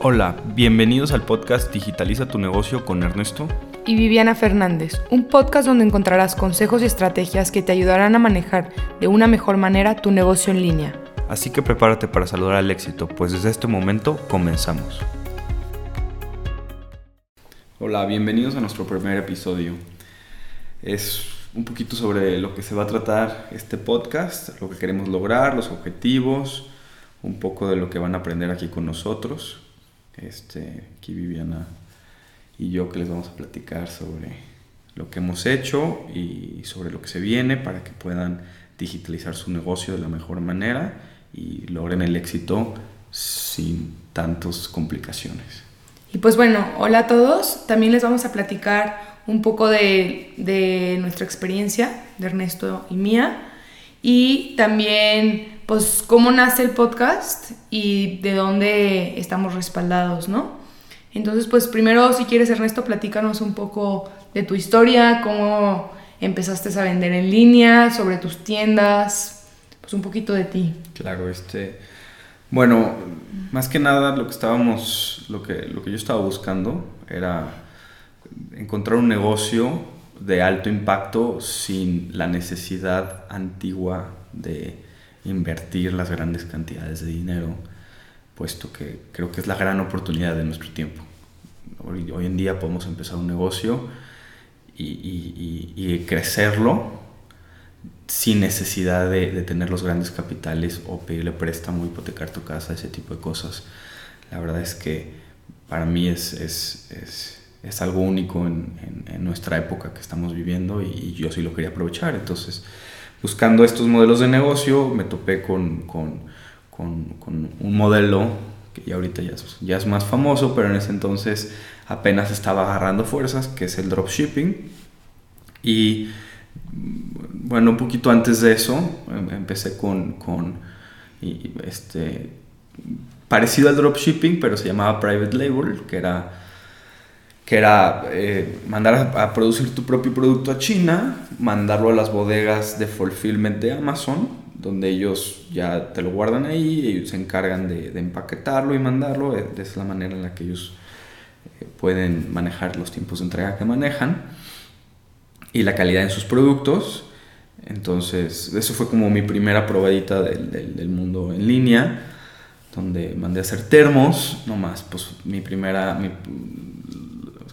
Hola, bienvenidos al podcast Digitaliza tu negocio con Ernesto y Viviana Fernández, un podcast donde encontrarás consejos y estrategias que te ayudarán a manejar de una mejor manera tu negocio en línea. Así que prepárate para saludar al éxito, pues desde este momento comenzamos. Hola, bienvenidos a nuestro primer episodio. Es un poquito sobre lo que se va a tratar este podcast, lo que queremos lograr, los objetivos, un poco de lo que van a aprender aquí con nosotros este, aquí Viviana y yo que les vamos a platicar sobre lo que hemos hecho y sobre lo que se viene para que puedan digitalizar su negocio de la mejor manera y logren el éxito sin tantas complicaciones. Y pues bueno, hola a todos. También les vamos a platicar un poco de, de nuestra experiencia, de Ernesto y mía, y también pues cómo nace el podcast y de dónde estamos respaldados, ¿no? Entonces, pues primero, si quieres, Ernesto, platícanos un poco de tu historia, cómo empezaste a vender en línea, sobre tus tiendas, pues un poquito de ti. Claro, este, bueno, más que nada lo que estábamos, lo que, lo que yo estaba buscando era encontrar un negocio de alto impacto sin la necesidad antigua de invertir las grandes cantidades de dinero, puesto que creo que es la gran oportunidad de nuestro tiempo. Hoy, en día podemos empezar un negocio y, y, y, crecerlo sin necesidad de, tener los grandes capitales o pedirle préstamo, hipotecar tu casa, ese tipo de cosas. La verdad es que para mí es, algo único en, nuestra época que estamos viviendo y, yo sí lo quería aprovechar. Entonces, buscando estos modelos de negocio, me topé con, con, con, un modelo que ya ahorita ya es, ya es, más famoso, pero en ese entonces apenas estaba agarrando fuerzas, que es el dropshipping. Y bueno, un poquito antes de eso, em, empecé con, con este, parecido al dropshipping, pero se llamaba private label, que era que era eh, mandar a, producir tu propio producto a China, mandarlo a las bodegas de fulfillment de Amazon, donde ellos ya te lo guardan ahí, ellos se encargan de, empaquetarlo y mandarlo, eh, esa es la manera en la que ellos eh, pueden manejar los tiempos de entrega que manejan y la calidad en sus productos. Entonces, eso fue como mi primera probadita del, del, del mundo en línea, donde mandé a hacer termos, no más, pues mi primera, mi,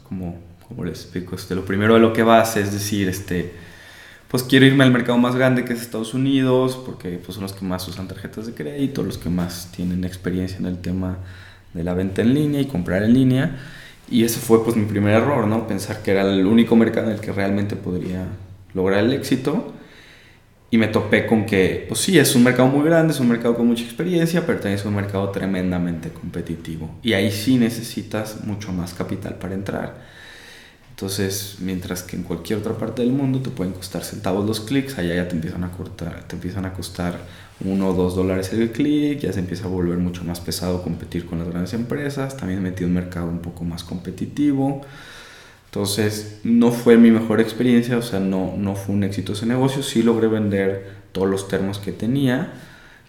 como, como les explico, este, lo primero de lo que vas es decir, este, pues quiero irme al mercado más grande que es Estados Unidos, porque pues, son los que más usan tarjetas de crédito, los que más tienen experiencia en el tema de la venta en línea y comprar en línea. Y ese fue pues mi primer error, ¿no? Pensar que era el único mercado en el que realmente podría lograr el éxito. Y me topé con que, pues sí, es un mercado muy grande, es un mercado con mucha experiencia, pero también es un mercado tremendamente competitivo. Y ahí sí necesitas mucho más capital para entrar. Entonces, mientras que en cualquier otra parte del mundo te pueden costar centavos los clics, allá ya te empiezan a cortar, te empiezan a costar uno o dos dólares el clic, ya se empieza a volver mucho más pesado competir con las grandes empresas, también metí un mercado un poco más competitivo. Entonces, no fue mi mejor experiencia, o sea, no, no fue un éxito ese negocio. Sí logré vender todos los termos que tenía,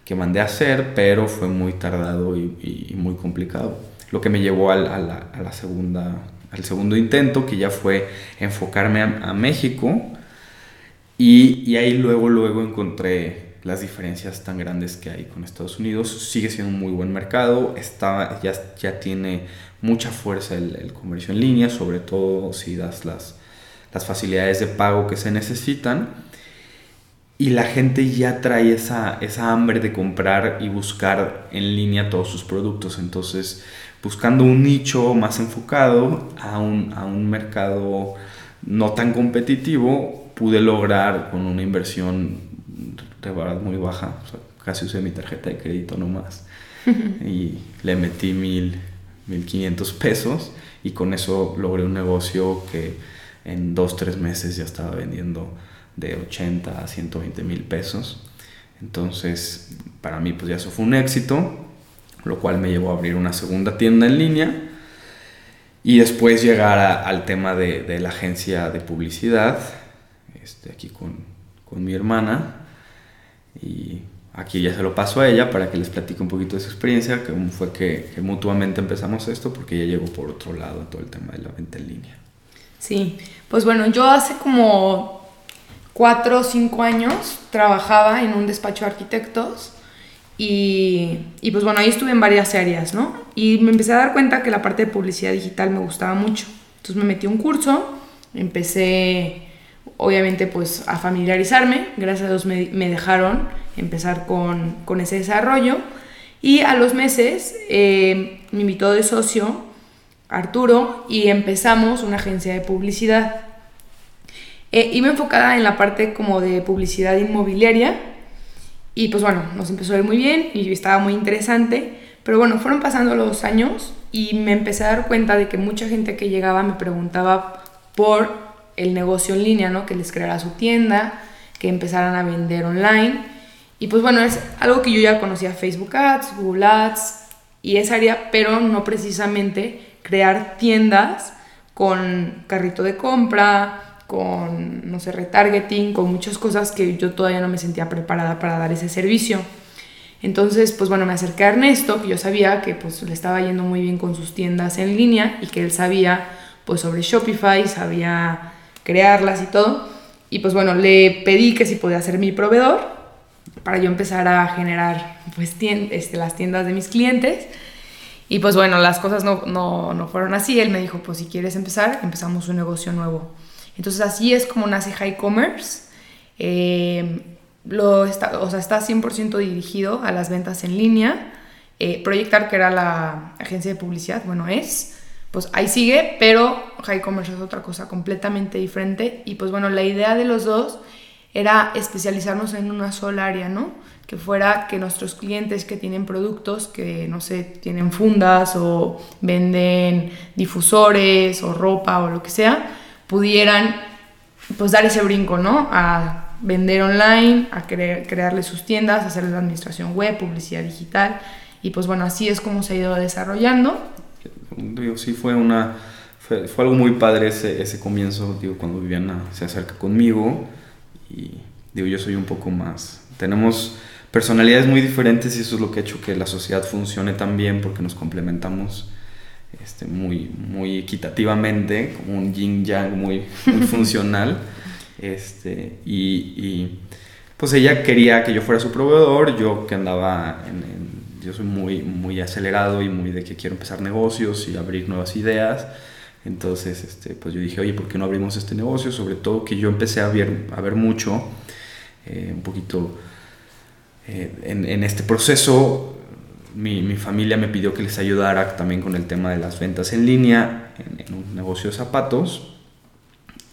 que mandé a hacer, pero fue muy tardado y, muy complicado. Lo que me llevó al, a, la, segunda, al segundo intento, que ya fue enfocarme a, a México. Y, y, ahí luego, luego encontré las diferencias tan grandes que hay con Estados Unidos. Sigue siendo un muy buen mercado, está, ya, ya tiene mucha fuerza el, el, comercio en línea, sobre todo si das las, las facilidades de pago que se necesitan. Y la gente ya trae esa, esa hambre de comprar y buscar en línea todos sus productos. Entonces, buscando un nicho más enfocado a un, a un mercado no tan competitivo, pude lograr con una inversión de verdad muy baja, o sea, casi usé mi tarjeta de crédito nomás, y le metí mil, 1500 pesos y con eso logré un negocio que en dos, tres meses ya estaba vendiendo de 80 a 120 mil pesos. Entonces, para mí, pues ya eso fue un éxito, lo cual me llevó a abrir una segunda tienda en línea y después llegar al tema de, de, la agencia de publicidad, este, aquí con, con mi hermana, y aquí ya se lo paso a ella para que les platique un poquito de su experiencia, que fue que, mutuamente empezamos esto, porque ella llegó por otro lado a todo el tema de la venta en línea. Sí, pues bueno, yo hace como cuatro o cinco años trabajaba en un despacho de arquitectos y, pues bueno, ahí estuve en varias áreas, ¿no? Y me empecé a dar cuenta que la parte de publicidad digital me gustaba mucho. Entonces me metí un curso, empecé obviamente pues a familiarizarme, gracias a Dios me, me dejaron empezar con, con, ese desarrollo y a los meses eh, me invitó de socio Arturo y empezamos una agencia de publicidad. Eh, iba enfocada en la parte como de publicidad inmobiliaria y pues bueno, nos empezó a ir muy bien y estaba muy interesante, pero bueno, fueron pasando los años y me empecé a dar cuenta de que mucha gente que llegaba me preguntaba por el negocio en línea, ¿no? Que les creara su tienda, que empezaran a vender online. Y pues bueno, es algo que yo ya conocía Facebook Ads, Google Ads y esa área, pero no precisamente crear tiendas con carrito de compra, con, no sé, retargeting, con muchas cosas que yo todavía no me sentía preparada para dar ese servicio. Entonces, pues bueno, me acerqué a Ernesto, que yo sabía que pues le estaba yendo muy bien con sus tiendas en línea y que él sabía pues sobre Shopify, sabía crearlas y todo. Y pues bueno, le pedí que si podía ser mi proveedor para yo empezar a generar pues este, las tiendas de mis clientes. Y pues bueno, las cosas no, no, no, fueron así. Él me dijo, pues si quieres empezar, empezamos un negocio nuevo. Entonces así es como nace High Commerce. Eh, está, o sea, está 100% dirigido a las ventas en línea. Eh, Proyectar, que era la agencia de publicidad, bueno, es, pues ahí sigue, pero High Commerce es otra cosa completamente diferente. Y pues bueno, la idea de los dos era especializarnos en una sola área, ¿no? que fuera que nuestros clientes que tienen productos, que no sé, tienen fundas o venden difusores o ropa o lo que sea, pudieran pues dar ese brinco, ¿no? A vender online, a crearle sus tiendas, hacer la administración web, publicidad digital y pues bueno, así es como se ha ido desarrollando. Digo, sí fue una fue algo muy padre ese, ese comienzo, digo, cuando Viviana se acerca conmigo y digo, yo soy un poco más tenemos personalidades muy diferentes y eso es lo que ha hecho que la sociedad funcione tan bien porque nos complementamos este, muy, muy equitativamente, como un yin yang muy, funcional. Este, y, pues ella quería que yo fuera su proveedor, yo que andaba en, yo soy muy, muy acelerado y muy de que quiero empezar negocios y abrir nuevas ideas. Entonces, este, pues yo dije, oye, ¿por qué no abrimos este negocio? Sobre todo que yo empecé a ver, a ver mucho, eh, un poquito eh, en, este proceso mi, mi, familia me pidió que les ayudara también con el tema de las ventas en línea en, un negocio de zapatos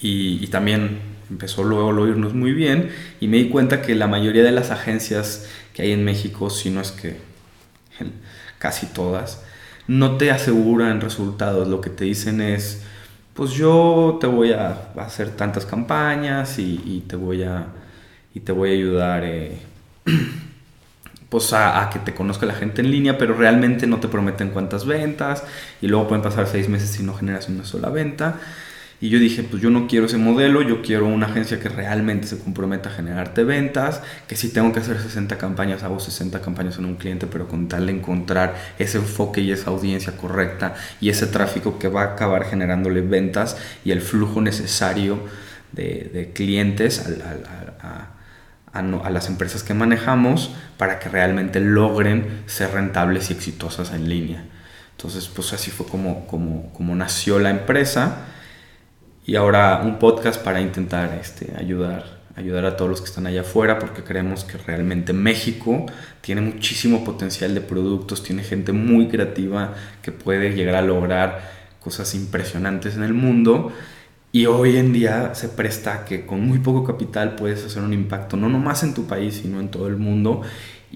y, también empezó luego a oírnos muy bien y me di cuenta que la mayoría de las agencias que hay en México, si no es que casi todas, no te aseguran resultados, lo que te dicen es, pues yo te voy a hacer tantas campañas y, te voy a y te voy a ayudar eh, pues a, que te conozca la gente en línea, pero realmente no te prometen cuántas ventas y luego pueden pasar seis meses si no generas una sola venta. Y yo dije, pues yo no quiero ese modelo, yo quiero una agencia que realmente se comprometa a generarte ventas, que si tengo que hacer 60 campañas, hago 60 campañas en un cliente, pero con tal de encontrar ese enfoque y esa audiencia correcta y ese tráfico que va a acabar generándole ventas y el flujo necesario de, clientes a a, las empresas que manejamos para que realmente logren ser rentables y exitosas en línea. Entonces, pues así fue como, como, como nació la empresa y ahora un podcast para intentar este, ayudar, ayudar a todos los que están allá afuera porque creemos que realmente México tiene muchísimo potencial de productos, tiene gente muy creativa que puede llegar a lograr cosas impresionantes en el mundo y hoy en día se presta que con muy poco capital puedes hacer un impacto, no nomás en tu país, sino en todo el mundo,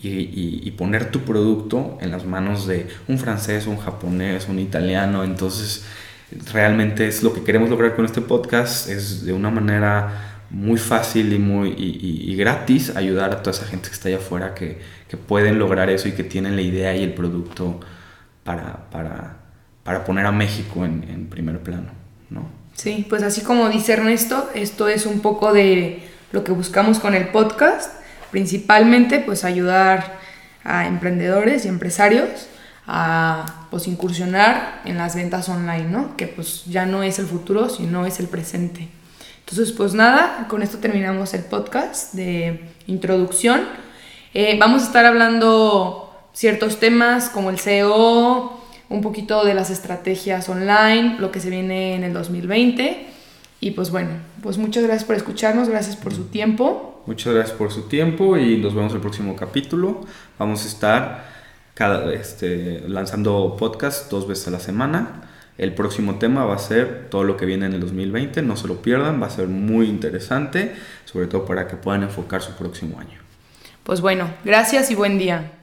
y, poner tu producto en las manos de un francés, un japonés, un italiano. Entonces, realmente es lo que queremos lograr con este podcast, es de una manera muy fácil y muy y, gratis ayudar a toda esa gente que está allá afuera que, que, pueden lograr eso y que tienen la idea y el producto para, para, para poner a México en, en primer plano, ¿no? Sí, pues así como dice Ernesto, esto es un poco de lo que buscamos con el podcast, principalmente pues ayudar a emprendedores y empresarios a pues incursionar en las ventas online, ¿no? Que pues ya no es el futuro, sino es el presente. Entonces, pues nada, con esto terminamos el podcast de introducción. Eh, vamos a estar hablando ciertos temas como el SEO, un poquito de las estrategias online, lo que se viene en el 2020. Y pues bueno, pues muchas gracias por escucharnos, gracias por su tiempo. Muchas gracias por su tiempo y nos vemos el próximo capítulo. Vamos a estar este, lanzando podcast dos veces a la semana. El próximo tema va a ser todo lo que viene en el 2020, no se lo pierdan, va a ser muy interesante, sobre todo para que puedan enfocar su próximo año. Pues bueno, gracias y buen día.